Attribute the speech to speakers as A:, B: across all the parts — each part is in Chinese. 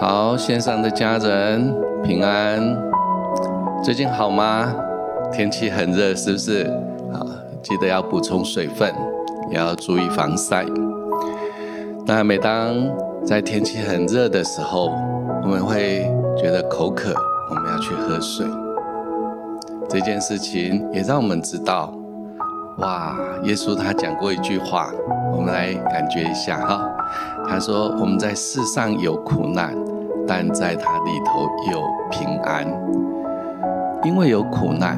A: 好，线上的家人平安，最近好吗？天气很热，是不是？好，记得要补充水分，也要注意防晒。那每当在天气很热的时候，我们会觉得口渴，我们要去喝水。这件事情也让我们知道，哇，耶稣他讲过一句话，我们来感觉一下哈。他说：“我们在世上有苦难。”但在他里头有平安，因为有苦难，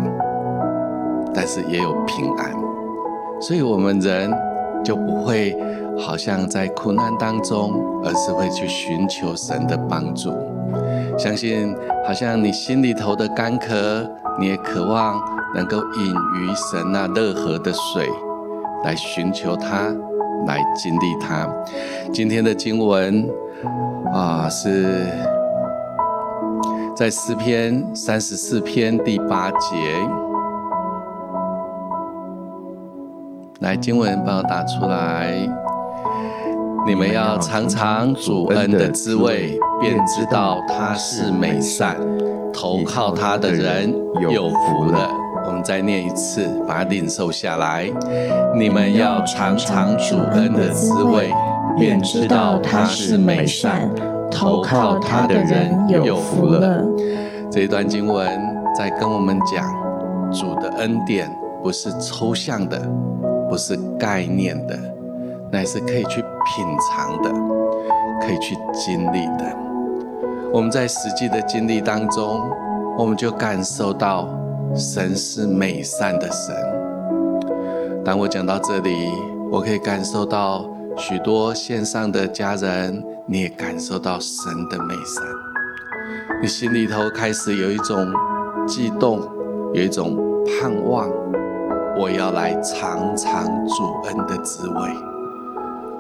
A: 但是也有平安，所以我们人就不会好像在苦难当中，而是会去寻求神的帮助。相信好像你心里头的干渴，你也渴望能够饮于神那乐河的水，来寻求他，来经历他。今天的经文。啊，是在诗篇三十四篇第八节。来，经文帮我打出来。你们要尝尝主恩的滋味，便知道他是美善。投靠他的人有福了。再念一次，把它领受下来。你们要尝尝主恩的滋味。便知道他是美善，投靠他的人有福了。这一段经文在跟我们讲，主的恩典不是抽象的，不是概念的，乃是可以去品尝的，可以去经历的。我们在实际的经历当中，我们就感受到神是美善的神。当我讲到这里，我可以感受到。许多线上的家人，你也感受到神的美善，你心里头开始有一种悸动，有一种盼望。我要来尝尝主恩的滋味，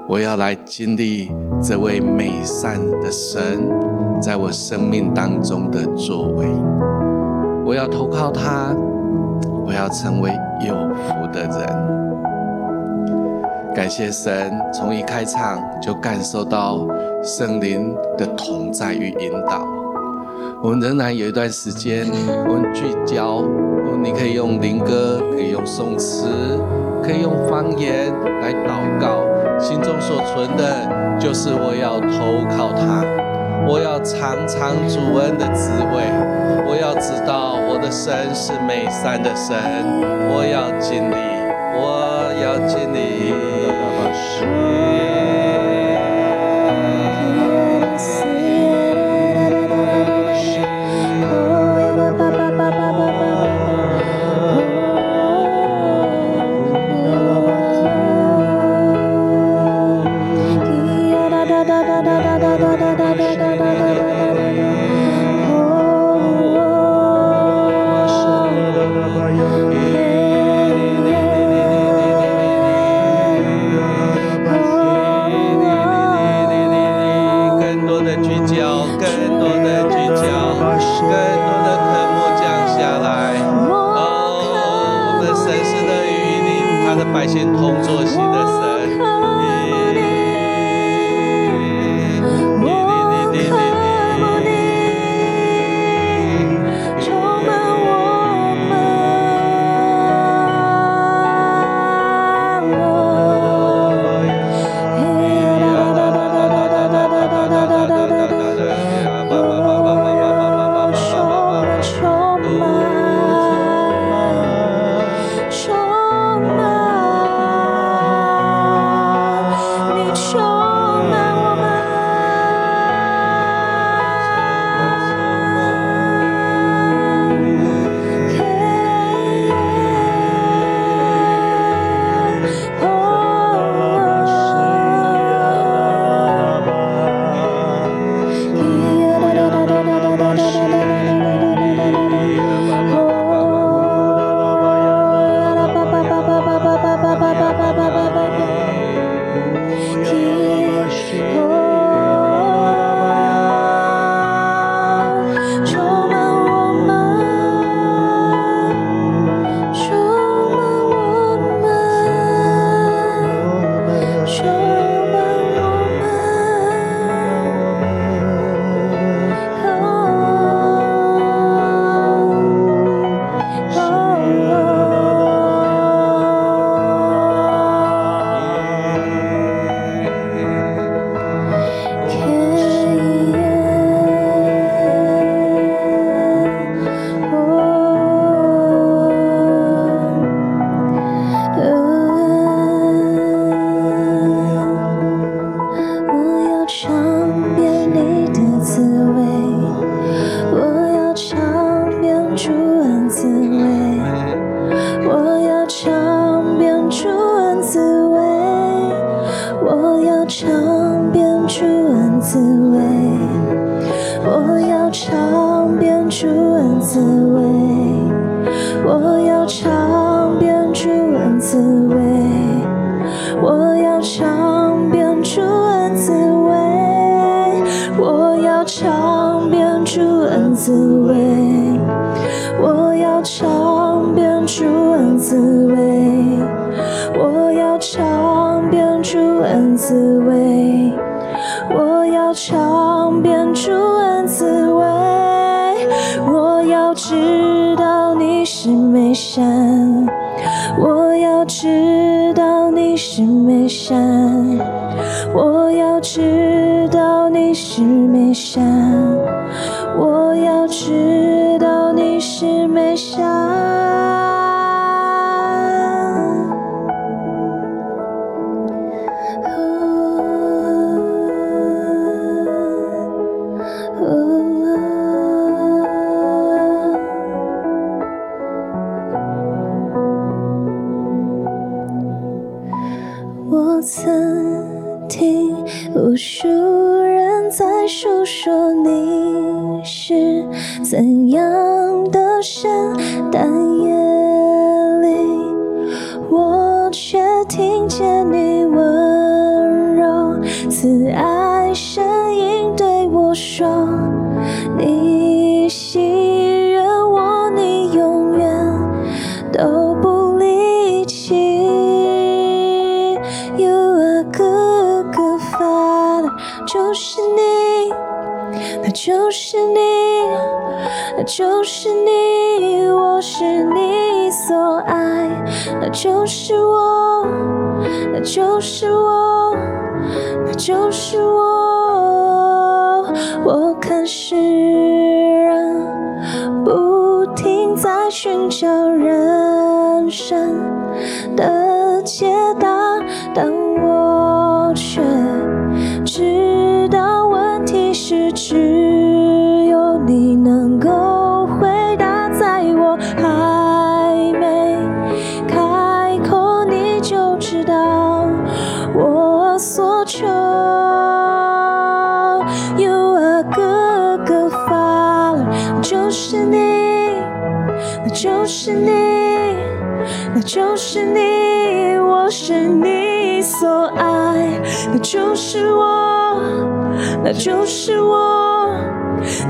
A: 我要来经历这位美善的神在我生命当中的作为。我要投靠他，我要成为有福的人。感谢神，从一开场就感受到圣灵的同在与引导。我们仍然有一段时间，我们聚焦。你可以用灵歌，可以用颂词，可以用方言来祷告。心中所存的，就是我要投靠他，我要尝尝主恩的滋味，我要知道我的神是美善的神，我要经历，我要
B: 经历。to 我看世人不停在寻找人生的解。那就是我，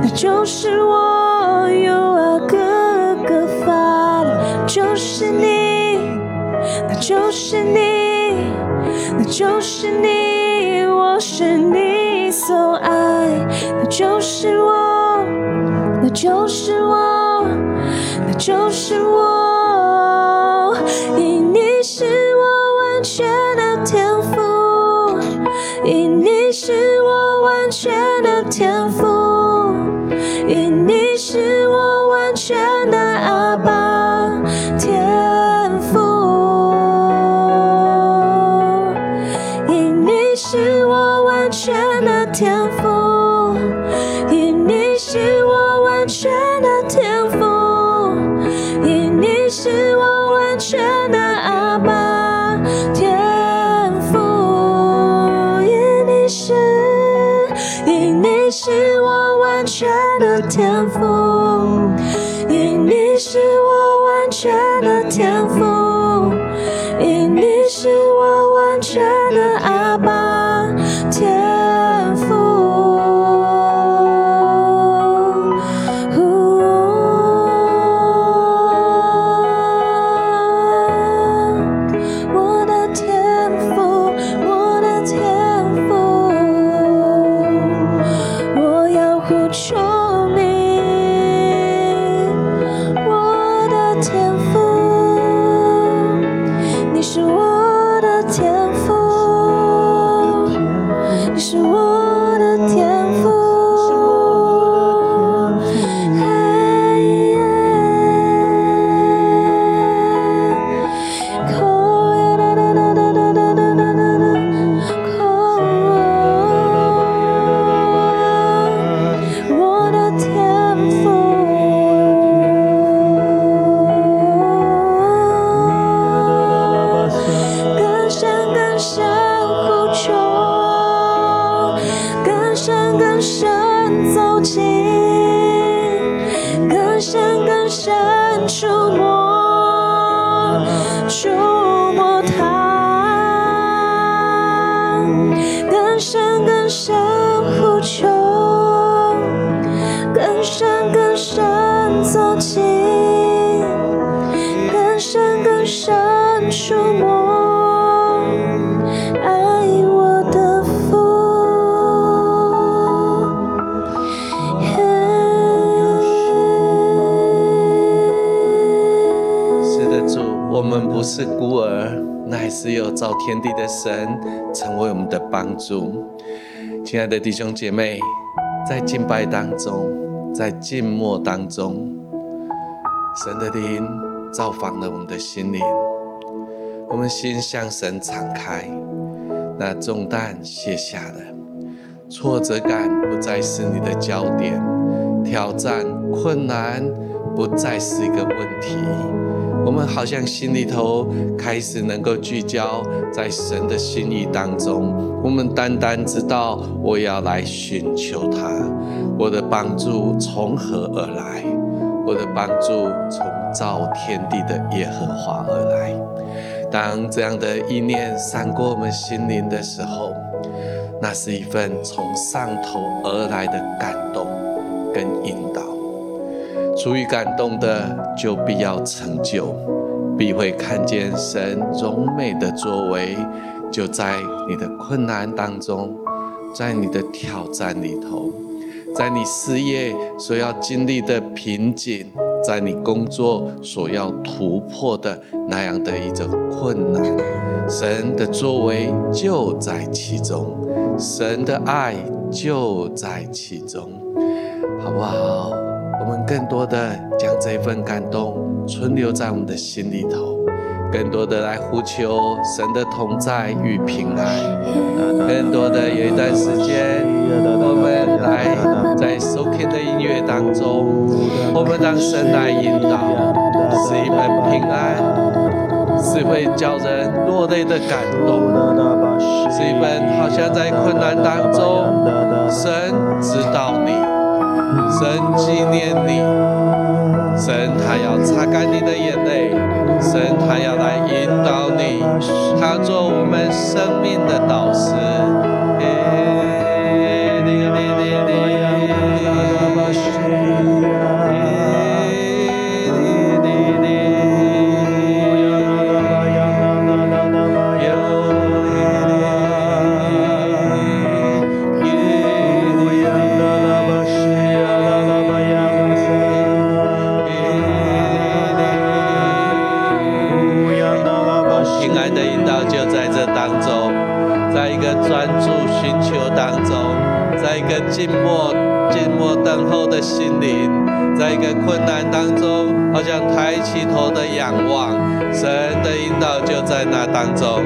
B: 那就是我，有啊，个个发。就是你，那就是你，那就是你，我是你所爱。那就是我，那就是我，那就是我，因你是我完全的天。雪深走近，更深更深触摸。
A: 是孤儿，乃是有造天地的神成为我们的帮助。亲爱的弟兄姐妹，在敬拜当中，在静默当中，神的灵造访了我们的心灵，我们心向神敞开，那重担卸下了，挫折感不再是你的焦点，挑战困难不再是一个问题。我们好像心里头开始能够聚焦在神的心意当中，我们单单知道我要来寻求他，我的帮助从何而来？我的帮助从造天地的耶和华而来。当这样的意念闪过我们心灵的时候，那是一份从上头而来的感动跟引导。出于感动的，就必要成就，必会看见神荣美的作为，就在你的困难当中，在你的挑战里头，在你事业所要经历的瓶颈，在你工作所要突破的那样的一种困难，神的作为就在其中，神的爱就在其中，好不好？我们更多的将这份感动存留在我们的心里头，更多的来呼求神的同在与平安，更多的有一段时间，我们来在收听的音乐当中，我们让神来引导，是一份平安，是会叫人落泪的感动，是一份好像在困难当中，神知道你。神纪念你，神他要擦干你的眼泪，神他要来引导你，他做我们生命的导师。一个困难当中，好像抬起头的仰望，神的引导就在那当中。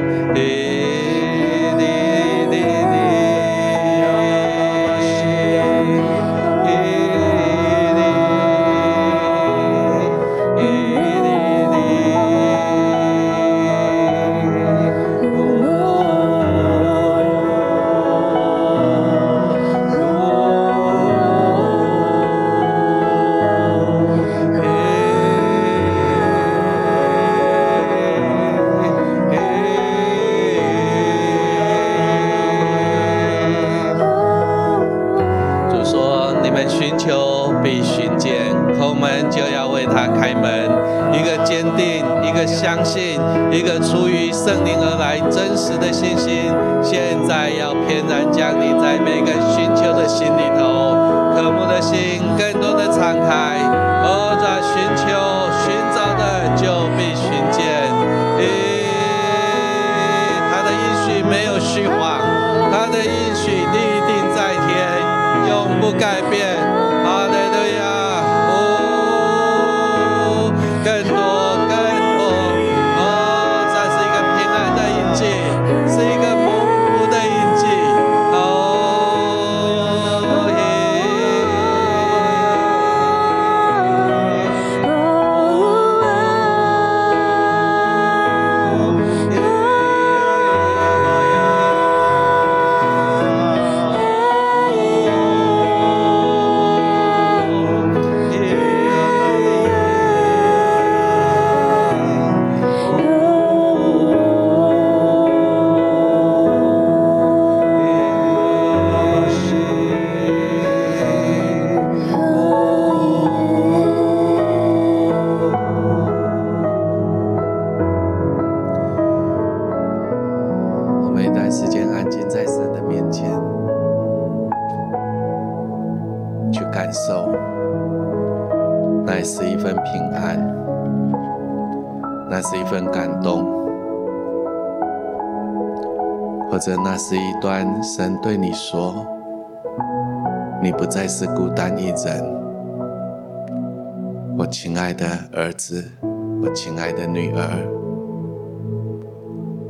A: 是一段神对你说：“你不再是孤单一人。”我亲爱的儿子，我亲爱的女儿，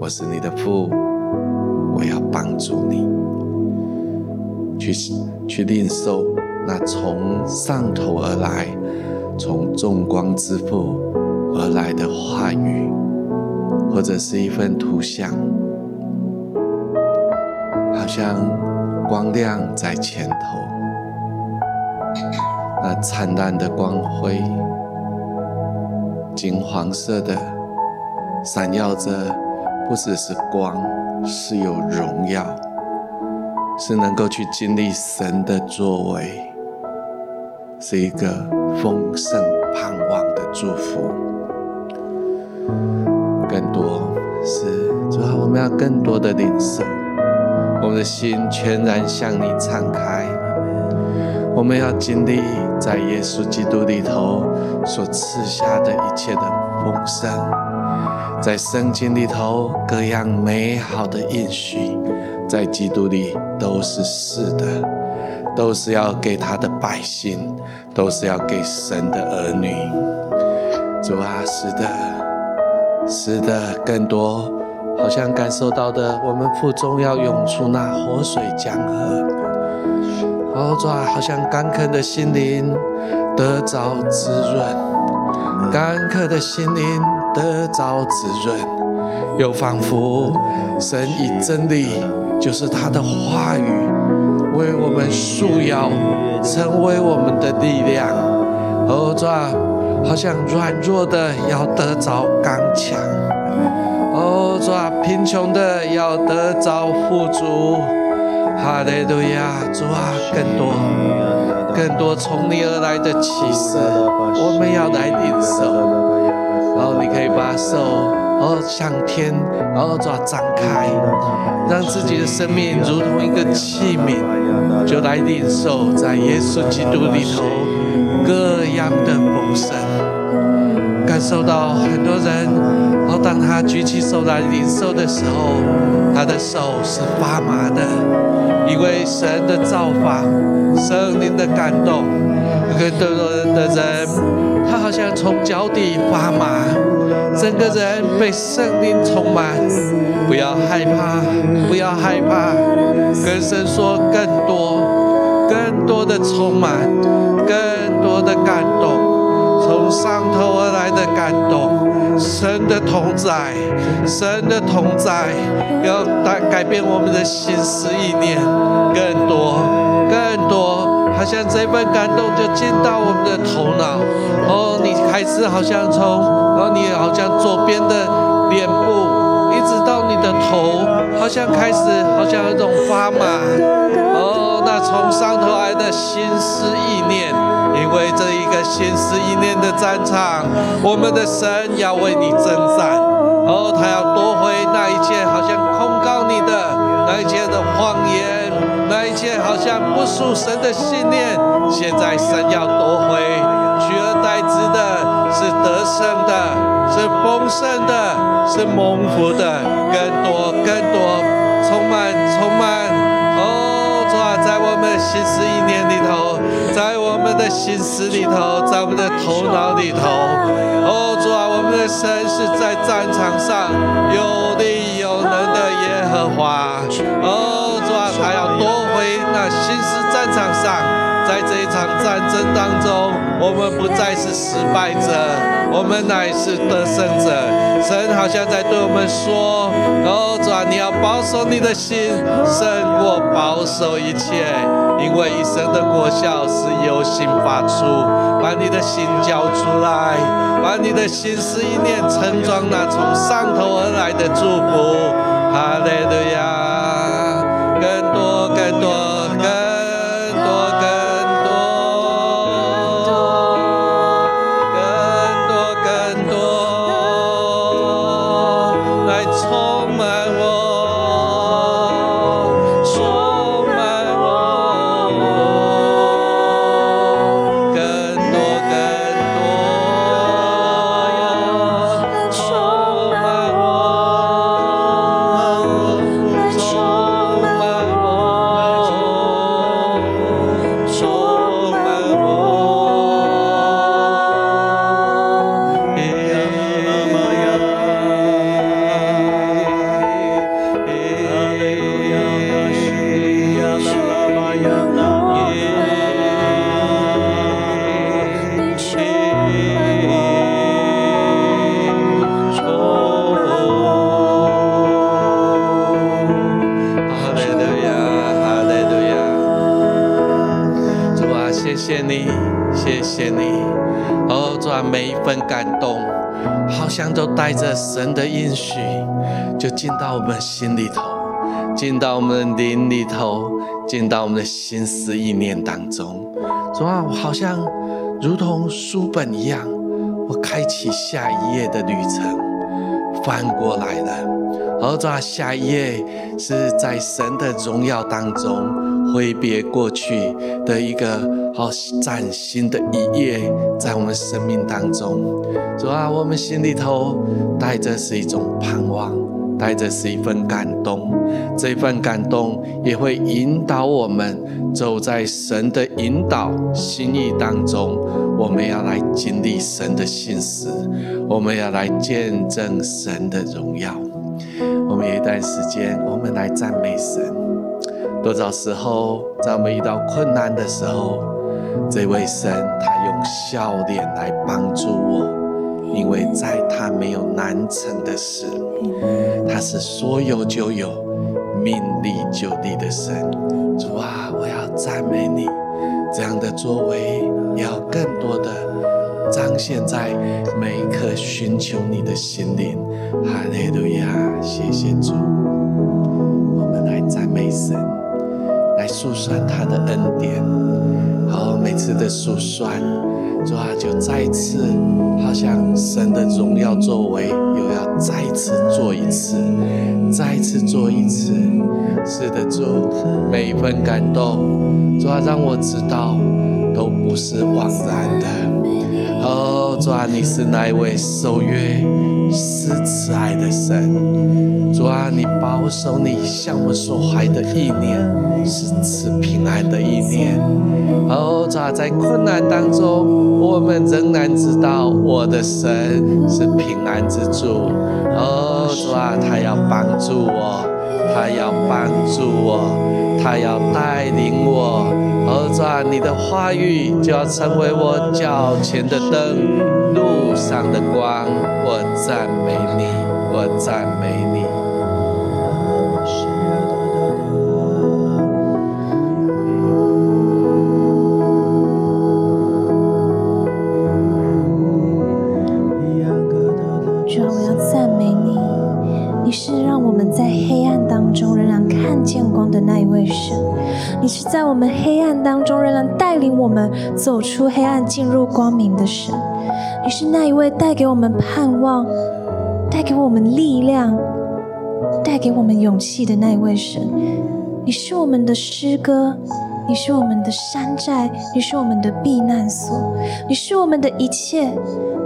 A: 我是你的父，我要帮助你，去去领受那从上头而来、从众光之父而来的话语，或者是一份图像，好像光亮在前头。那灿烂的光辉，金黄色的，闪耀着，不只是光，是有荣耀，是能够去经历神的作为，是一个丰盛盼望的祝福。更多是主啊，我们要更多的领受，我的心全然向你敞开。我们要经历在耶稣基督里头所赐下的一切的丰盛，在圣经里头各样美好的应许，在基督里都是是的，都是要给他的百姓，都是要给神的儿女。主啊，是的，是的，更多好像感受到的，我们腹中要涌出那活水江河。哦，主啊，好像干渴的心灵得着滋润，干渴的心灵得着滋润，又仿佛神以真理，就是他的话语，为我们束腰，成为我们的力量。哦，主啊，好像软弱的要得着刚强，哦，主啊，贫穷的要得着富足。哈利路亚，主啊，更多、更多从你而来的启示，我们要来领受。然后你可以把手哦向天，然后抓张开，让自己的生命如同一个器皿，就来领受在耶稣基督里头各样的丰盛。感受到很多人，哦，当他举起手来领受的时候，他的手是发麻的。因为神的造访，圣灵的感动，更多人的人，他好像从脚底发麻，整个人被圣灵充满。不要害怕，不要害怕，跟神说更多，更多的充满，更多的感动，从上头而来的感动。神的同在，神的同在，要改改变我们的心思意念，更多更多，好像这份感动就进到我们的头脑。哦，你开始好像从，然后，你好像左边的脸部，一直到你的头，好像开始好像有种发麻。从上头来的心思意念。因为这一个心思意念的战场，我们的神要为你征战，哦，他要夺回那一切好像控告你的那一切的谎言，那一切好像不属神的信念。现在神要夺回，取而代之的是得胜的，是丰盛的，是蒙福的，更多更多，心思意念里头。在我们的心思里头，在我们的头脑里头，哦，主啊，我们的神是在战场上有力有能的耶和华，哦，主啊，他要夺回那心思战场上，在这一场战争当中，我们不再是失败者，我们乃是得胜者。神好像在对我们说，哦，主啊，你要保守你的心，胜过保守一切。因为一生的果效是由心发出，把你的心交出来，把你的心思意念盛装那从上头而来的祝福，哈利路亚，神的应许，就进到我们心里头，进到我们的灵里头，进到我们的心思意念当中。主啊，我好像如同书本一样，我开启下一页的旅程，翻过来了。而主啊，下一页是在神的荣耀当中挥别过去的一个好崭新的一页，在我们生命当中。主啊，我们心里头带着是一种盼望，带着是一份感动。这份感动也会引导我们走在神的引导心意当中。我们要来经历神的信实，我们要来见证神的荣耀。我们有一段时间，我们来赞美神。多少时候，在我们遇到困难的时候，这位神他用笑脸来帮助我，因为在他没有难成的事，他是说有就有，命立就立的神。主啊，我要赞美你，这样的作为要更多的。彰显在每一颗寻求你的心灵，哈利路亚！谢谢主，我们来赞美神，来述说他的恩典。好，每次的述说，主啊，就再一次，好像神的荣耀作为，又要再次做一次，再次做一次。是的，主，每一份感动，主啊，让我知道，都不是枉然的。哦，主啊，你是那一位守约、是慈爱的神。主啊，你保守你向我所怀的意念，是赐平安的意念。哦，主啊，在困难当中，我们仍然知道我的神是平安之主。哦，主啊，他要帮助我，他要帮助我，他要带领我。哦，主啊，你的话语就要成为我脚前的灯，上的光。我赞美你，我赞美你。
B: 主啊，我要赞美你，你是让我们在黑暗当中仍然看见光的那一位神。你是在我们黑暗当中仍然带领我们走出黑暗，进入光明的神。你是那一位带给我们盼望、带给我们力量、带给我们勇气的那一位神。你是我们的诗歌，你是我们的山寨，你是我们的避难所，你是我们的一切，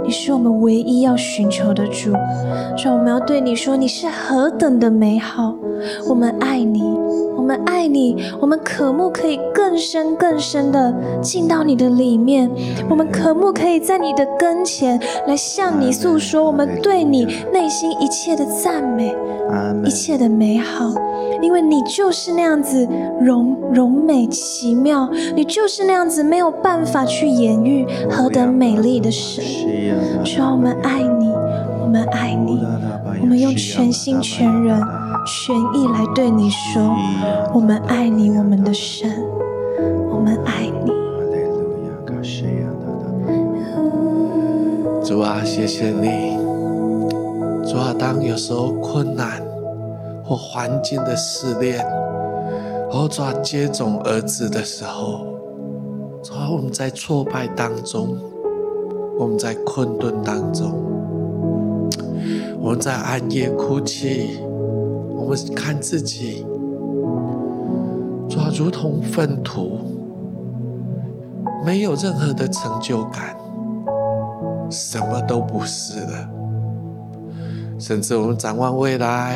B: 你是我们唯一要寻求的主。所以，我们要对你说，你是何等的美好，我们爱你。我们爱你，我们渴慕可以更深更深的进到你的里面。我们渴慕可以在你的跟前来向你诉说我们对你内心一切的赞美，一切的美好。因为你就是那样子荣荣美奇妙，你就是那样子没有办法去言喻何等美丽的神。主啊，我们爱你，我我们爱你，我们用全心全人。全意来对你说，我们爱你，我们的神，我们爱你。
A: 主啊，谢谢你。主啊，当有时候困难或环境的试炼，或主啊接踵而至的时候，主啊，我们在挫败当中，我们在困顿当中，我们在暗夜哭泣。我们看自己，主啊，如同粪土，没有任何的成就感，什么都不是了。甚至我们展望未来，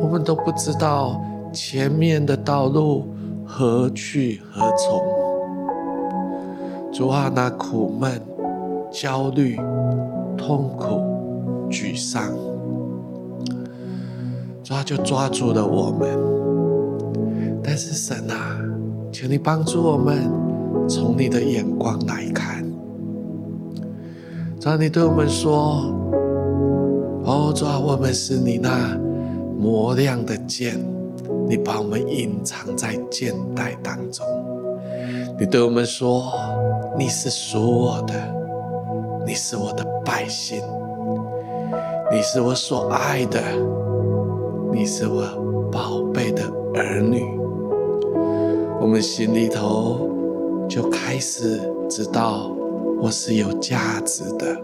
A: 我们都不知道前面的道路何去何从。主啊，那苦闷、焦虑、痛苦、沮丧。抓就抓住了我们，但是神啊，请你帮助我们，从你的眼光来看。主啊，你对我们说：“哦，主啊，我们是你那磨亮的剑，你把我们隐藏在剑袋当中。你对我们说：“你是属我的，你是我的百姓，你是我所爱的，你是我宝贝的儿女。”我们心里头就开始知道，我是有价值的，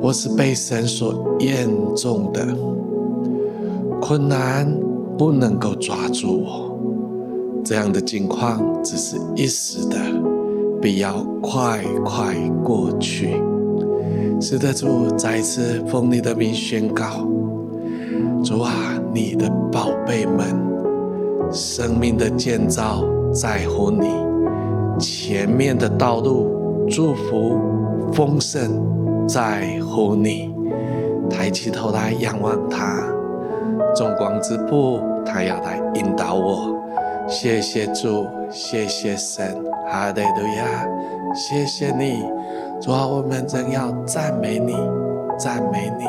A: 我是被神所验中的，困难不能够抓住我。这样的境况只是一时的，必要快快过去。是的，主再次奉你的名宣告：主啊，你的宝贝们，生命的建造在乎你，前面的道路祝福丰盛在乎你。抬起头来仰望他，众光之父，他要来引导我。谢谢主，谢谢神，哈利路亚！谢谢你，主啊，我们真要赞美你，赞美你。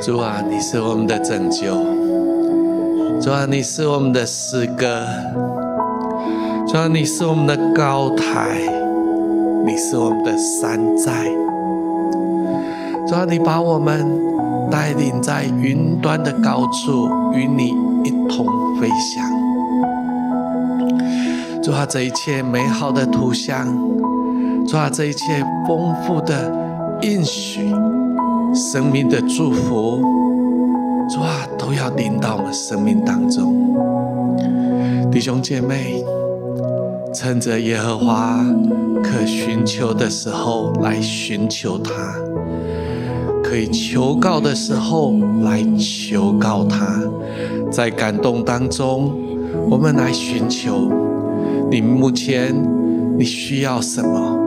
A: 主啊，你是我们的拯救；主啊，你是我们的诗歌；主啊，你是我们的高台；你是我们的山寨；主啊，你把我们带领在云端的高处，与你一同飞翔。主啊，这一切美好的图像；主啊，这一切丰富的应许。生命的祝福，主啊，都要临到我们生命当中。弟兄姐妹，趁着耶和华可寻求的时候来寻求他，可以求告的时候来求告他，在感动当中，我们来寻求。你目前你需要什么？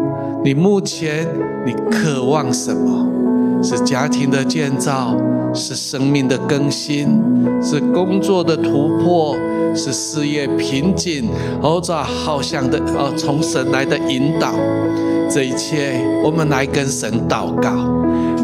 A: 你目前你渴望什么？是家庭的建造，是生命的更新，是工作的突破，是事业瓶颈，或者好像的哦从神来的引导，这一切我们来跟神祷告，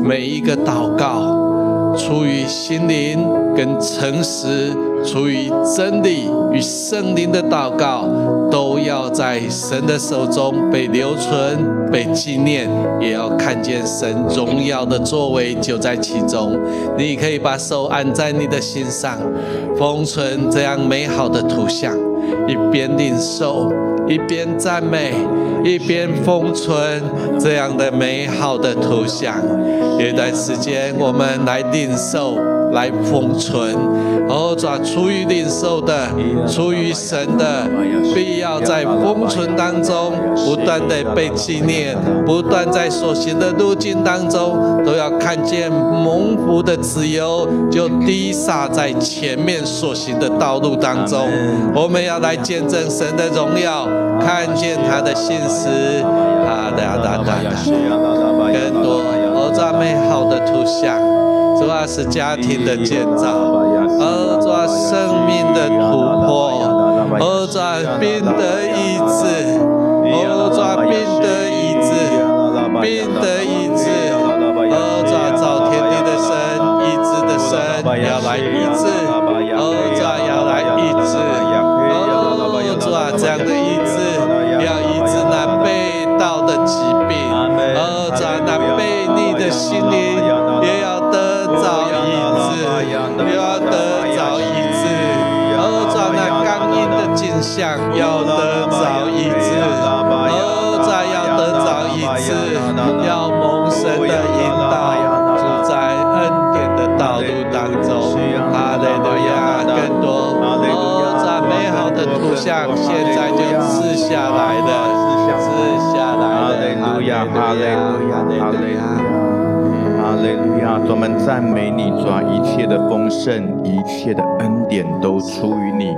A: 每一个祷告出于心灵跟诚实。出于真理与圣灵的祷告，都要在神的手中被留存、被纪念，也要看见神荣耀的作为就在其中。你可以把手按在你的心上，封存这样美好的图像，一边领受，一边赞美，一边封存这样的美好的图像。有一段时间，我们来领受。来封存，哦，抓出于领受的，出于神的，必要在封存当中不断的被纪念，不断在所行的路径当中，都要看见蒙福的自由，就滴洒在前面所行的道路当中。我们要来见证神的荣耀，看见他的信实，啊哒哒哒哒，更多哦，抓美好的图像。主啊，是家庭的建造；哦，主啊，生命的突破；哦，主啊，病得医治；哦，主啊，病得医治，病得医治；哦，主啊，造天地的神，医治的神要来医治；哦，主啊，要来医治；哦，主啊，这样的医想要得着医治，哦，再要得着医治，要蒙神的引导，走在恩典的道路当中。哈利路亚，更多哦，在美好的图像，现在就赐下来的，赐下来的。哈利路亚，哈利路亚，利路亚，哈利路亚，专门赞美你，主啊一切的丰盛。
C: 一切的恩典都出于你，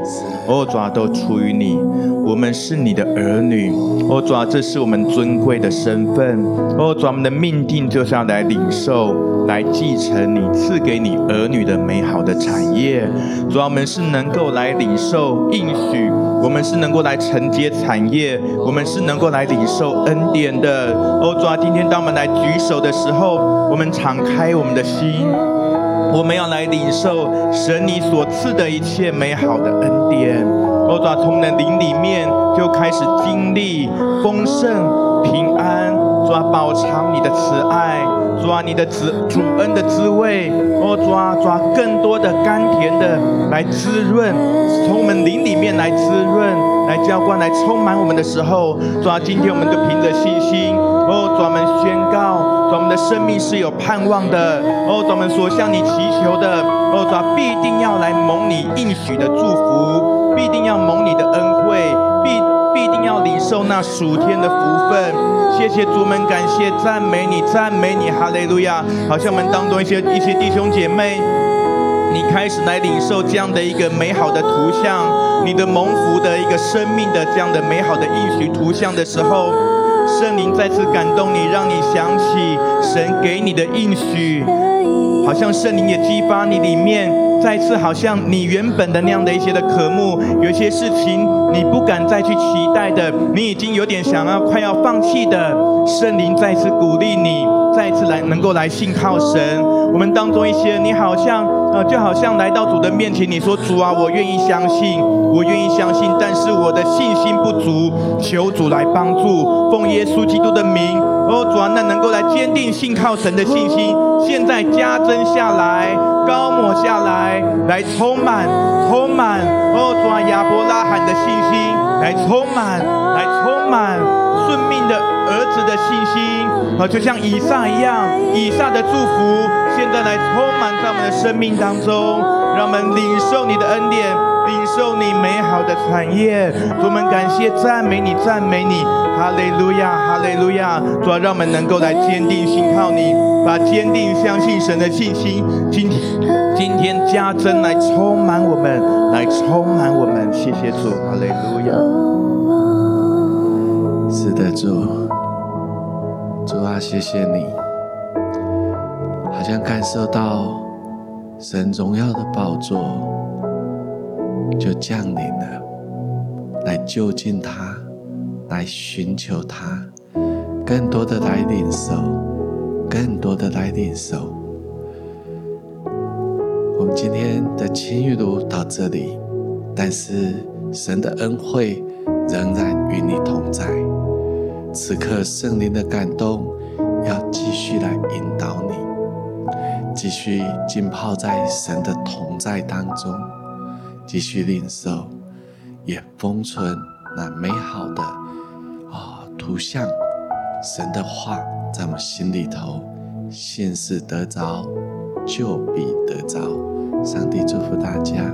C: 哦，主啊，都出于你。我们是你的儿女，哦，主啊，这是我们尊贵的身份，哦，主啊，我们的命定就是要来领受、来继承你赐给你儿女的美好的产业。主啊，我们是能够来领受应许，我们是能够来承接产业，我们是能够来领受恩典的。哦，主啊，今天当我们来举手的时候，我们敞开我们的心。我们要来领受神你所赐的一切美好的恩典，哦，主啊，从你的灵里面就开始经历丰盛、平安，主啊，饱尝你的慈爱，主啊，你的子主恩的滋味，哦，主啊，主啊，更多的甘甜的来滋润，从我们灵里面来滋润，来浇灌，来充满我们的时候，主啊，今天我们就凭着信心，哦，主啊，我们宣告。我们的生命是有盼望的哦，我们所向你祈求的哦，主必定要来蒙你应许的祝福，必定要那属天的福分。谢谢主们，感谢赞美你，赞美你，哈利路亚！好像我们当中一些一些弟兄姐妹，你开始来领受这样的一个美好的图像，你的蒙福的一个生命的这样的美好的应许图像的时候。圣灵再次感动你，让你想起神给你的应许，好像圣灵也激发你里面再次，好像你原本的那样的一些的渴慕，有一些事情你不敢再去期待的，你已经有点想要快要放弃的，圣灵再次鼓励你，再次来能够来信靠神。我们当中一些，你好像呃，就好像来到主的面前，你说主啊，我愿意相信，我愿意相信，但是我的信心不足，求主来帮助，奉耶稣基督的名，哦主啊，那能够来坚定信靠神的信心，现在加增下来，高抹下来，来充满，充满，哦主啊，亚伯拉罕的信心，来充满，来充满，顺命的。儿子的信心，啊，就像以撒一样，以撒的祝福，现在来充满在我们的生命当中，让我们领受你的恩典，领受你美好的产业。主，我们感谢赞美你，赞美你，哈利路亚，哈利路亚。主啊，让我们能够来坚定信靠你，把坚定相信神的信心，今天今天加增来充满我们，来充满我们。谢谢主，哈利路亚。
A: 是的，主。主啊，谢谢你，好像感受到神荣耀的宝座就降临了，来就近他，来寻求他，更多的来领受，更多的来领受。我们今天的青玉炉到这里，但是神的恩惠仍然与你同在。此刻圣灵的感动，要继续来引导你，继续浸泡在神的同在当中，继续领受，也封存那美好的啊、图像，神的话在我们心里头，现世得着，就必得着。上帝祝福大家。